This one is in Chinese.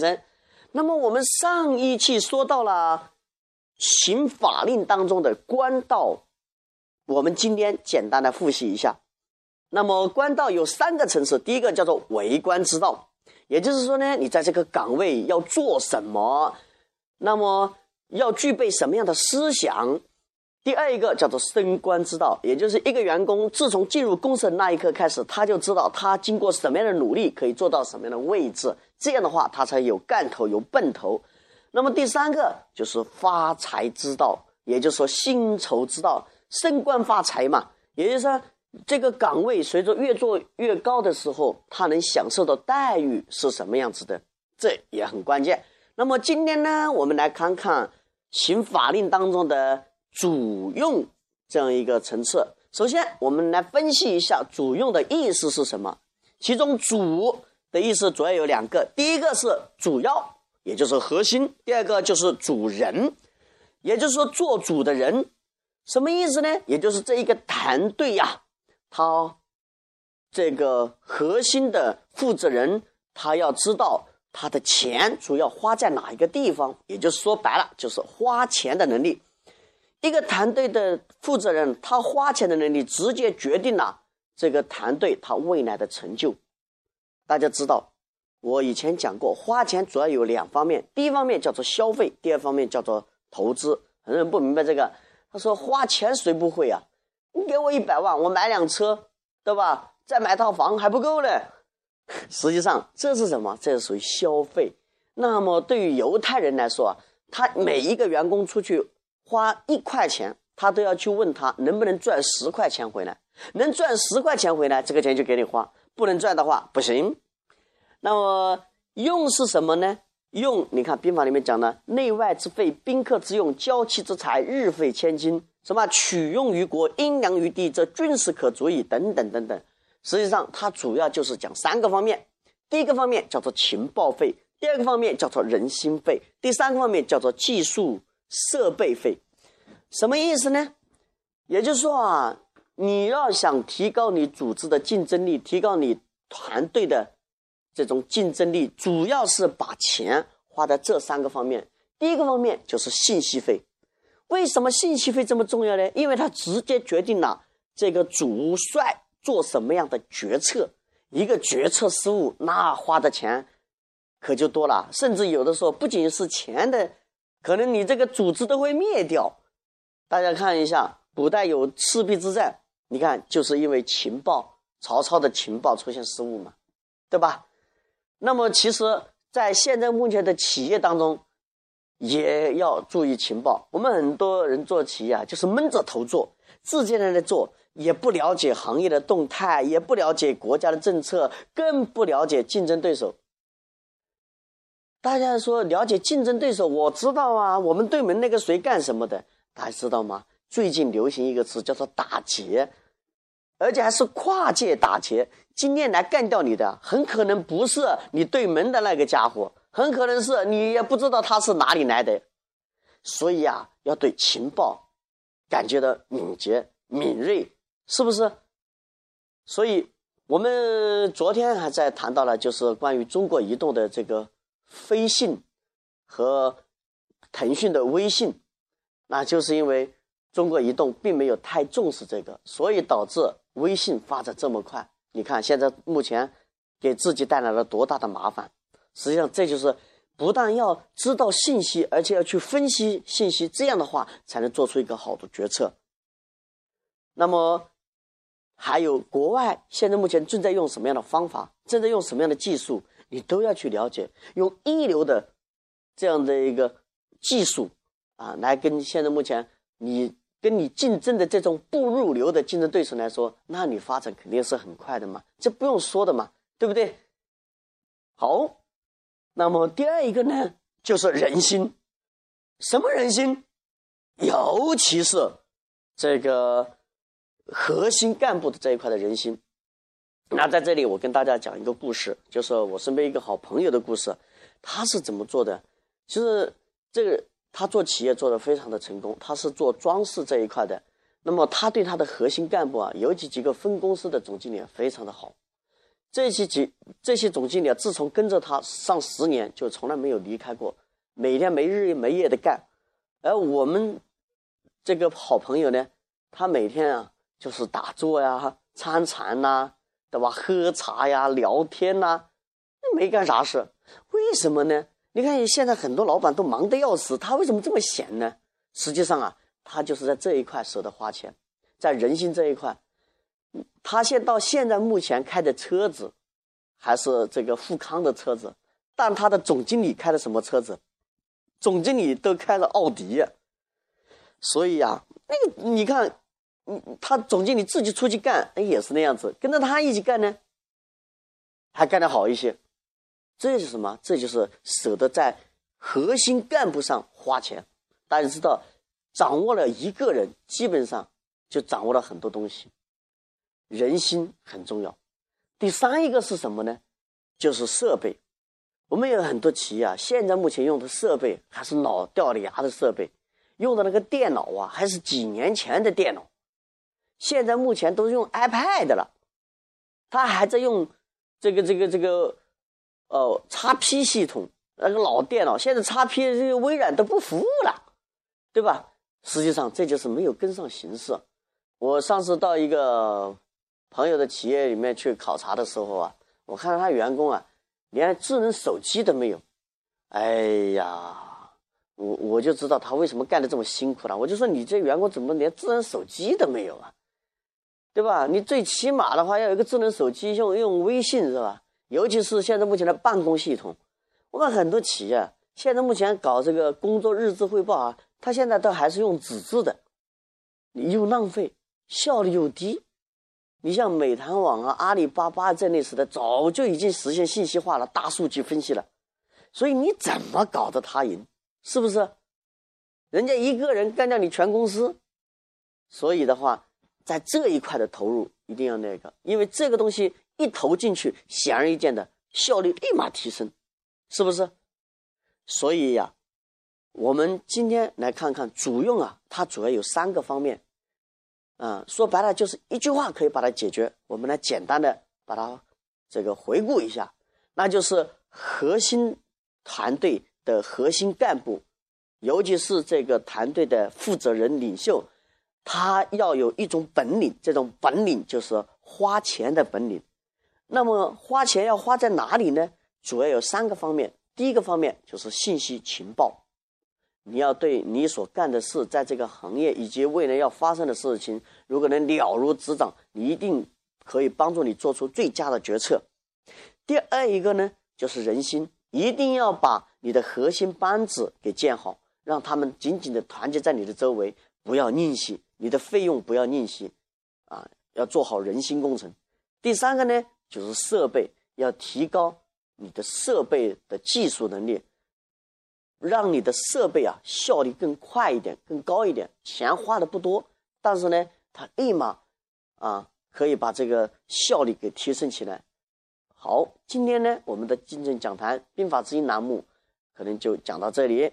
人。那么我们上一期说到了行法令当中的官道，我们今天简单的复习一下。那么官道有三个层次，第一个叫做为官之道，也就是说呢，你在这个岗位要做什么，那么要具备什么样的思想。第二一个叫做升官之道，也就是一个员工自从进入公司的那一刻开始，他就知道他经过什么样的努力可以做到什么样的位置，这样的话他才有干头有奔头。那么第三个就是发财之道，也就是说薪酬之道，升官发财嘛，也就是说。这个岗位随着越做越高的时候，他能享受的待遇是什么样子的？这也很关键。那么今天呢，我们来看看行法令当中的主用这样一个层次。首先，我们来分析一下主用的意思是什么。其中“主”的意思主要有两个：第一个是主要，也就是核心；第二个就是主人，也就是说做主的人。什么意思呢？也就是这一个团队呀。他这个核心的负责人，他要知道他的钱主要花在哪一个地方，也就是说白了，就是花钱的能力。一个团队的负责人，他花钱的能力直接决定了这个团队他未来的成就。大家知道，我以前讲过，花钱主要有两方面，第一方面叫做消费，第二方面叫做投资。很多人不明白这个，他说花钱谁不会啊？你给我一百万，我买辆车，对吧？再买套房还不够呢。实际上这是什么？这是属于消费。那么对于犹太人来说，他每一个员工出去花一块钱，他都要去问他能不能赚十块钱回来。能赚十块钱回来，这个钱就给你花；不能赚的话，不行。那么用是什么呢？用，你看兵法里面讲的，内外之费，宾客之用，交期之财，日费千金。什么取用于国，阴阳于地，则军事可足矣。等等等等，实际上它主要就是讲三个方面。第一个方面叫做情报费，第二个方面叫做人心费，第三个方面叫做技术设备费。什么意思呢？也就是说啊，你要想提高你组织的竞争力，提高你团队的这种竞争力，主要是把钱花在这三个方面。第一个方面就是信息费。为什么信息费这么重要呢？因为它直接决定了这个主帅做什么样的决策。一个决策失误，那花的钱可就多了，甚至有的时候不仅是钱的，可能你这个组织都会灭掉。大家看一下，古代有赤壁之战，你看就是因为情报，曹操的情报出现失误嘛，对吧？那么其实，在现在目前的企业当中。也要注意情报。我们很多人做企业啊，就是闷着头做，自己在那做，也不了解行业的动态，也不了解国家的政策，更不了解竞争对手。大家说了解竞争对手，我知道啊，我们对门那个谁干什么的，大家知道吗？最近流行一个词叫做打劫，而且还是跨界打劫。今天来干掉你的，很可能不是你对门的那个家伙。很可能是你也不知道他是哪里来的，所以啊，要对情报感觉到敏捷、敏锐，是不是？所以我们昨天还在谈到了，就是关于中国移动的这个飞信和腾讯的微信，那就是因为中国移动并没有太重视这个，所以导致微信发展这么快。你看现在目前给自己带来了多大的麻烦。实际上，这就是不但要知道信息，而且要去分析信息，这样的话才能做出一个好的决策。那么，还有国外现在目前正在用什么样的方法，正在用什么样的技术，你都要去了解。用一流的这样的一个技术啊，来跟现在目前你跟你竞争的这种不入流的竞争对手来说，那你发展肯定是很快的嘛，这不用说的嘛，对不对？好。那么第二一个呢，就是人心，什么人心？尤其是这个核心干部的这一块的人心。那在这里，我跟大家讲一个故事，就是我身边一个好朋友的故事。他是怎么做的？其实这个他做企业做的非常的成功，他是做装饰这一块的。那么他对他的核心干部啊，尤其几个分公司的总经理非常的好。这些几这些总经理啊，自从跟着他上十年，就从来没有离开过，每天没日没夜的干。而我们这个好朋友呢，他每天啊就是打坐呀、参禅呐，对吧？喝茶呀、聊天呐，没干啥事。为什么呢？你看现在很多老板都忙得要死，他为什么这么闲呢？实际上啊，他就是在这一块舍得花钱，在人心这一块。他现到现在目前开的车子，还是这个富康的车子，但他的总经理开的什么车子？总经理都开了奥迪，所以呀，那个你看，他总经理自己出去干，也是那样子，跟着他一起干呢，还干得好一些。这就是什么？这就是舍得在核心干部上花钱。大家知道，掌握了一个人，基本上就掌握了很多东西。人心很重要。第三一个是什么呢？就是设备。我们有很多企业啊，现在目前用的设备还是老掉了牙的设备，用的那个电脑啊，还是几年前的电脑。现在目前都用 iPad 了，他还在用这个这个这个，呃，XP 系统那个老电脑。现在 XP 这个微软都不服务了，对吧？实际上这就是没有跟上形势。我上次到一个。朋友的企业里面去考察的时候啊，我看到他员工啊，连智能手机都没有。哎呀，我我就知道他为什么干的这么辛苦了。我就说你这员工怎么连智能手机都没有啊？对吧？你最起码的话要有个智能手机用用微信是吧？尤其是现在目前的办公系统，我看很多企业现在目前搞这个工作日志汇报啊，他现在都还是用纸质的，你又浪费，效率又低。你像美团网啊、阿里巴巴这类似的，早就已经实现信息化了、大数据分析了，所以你怎么搞得他赢？是不是？人家一个人干掉你全公司，所以的话，在这一块的投入一定要那个，因为这个东西一投进去，显而易见的效率立马提升，是不是？所以呀，我们今天来看看主用啊，它主要有三个方面。嗯，说白了就是一句话可以把它解决。我们来简单的把它这个回顾一下，那就是核心团队的核心干部，尤其是这个团队的负责人领袖，他要有一种本领，这种本领就是花钱的本领。那么花钱要花在哪里呢？主要有三个方面。第一个方面就是信息情报。你要对你所干的事，在这个行业以及未来要发生的事情，如果能了如指掌，你一定可以帮助你做出最佳的决策。第二一个呢，就是人心，一定要把你的核心班子给建好，让他们紧紧的团结在你的周围，不要吝惜你的费用，不要吝惜，啊，要做好人心工程。第三个呢，就是设备，要提高你的设备的技术能力。让你的设备啊效率更快一点、更高一点，钱花的不多，但是呢，它立马啊可以把这个效率给提升起来。好，今天呢，我们的竞争讲坛兵法之音栏目可能就讲到这里。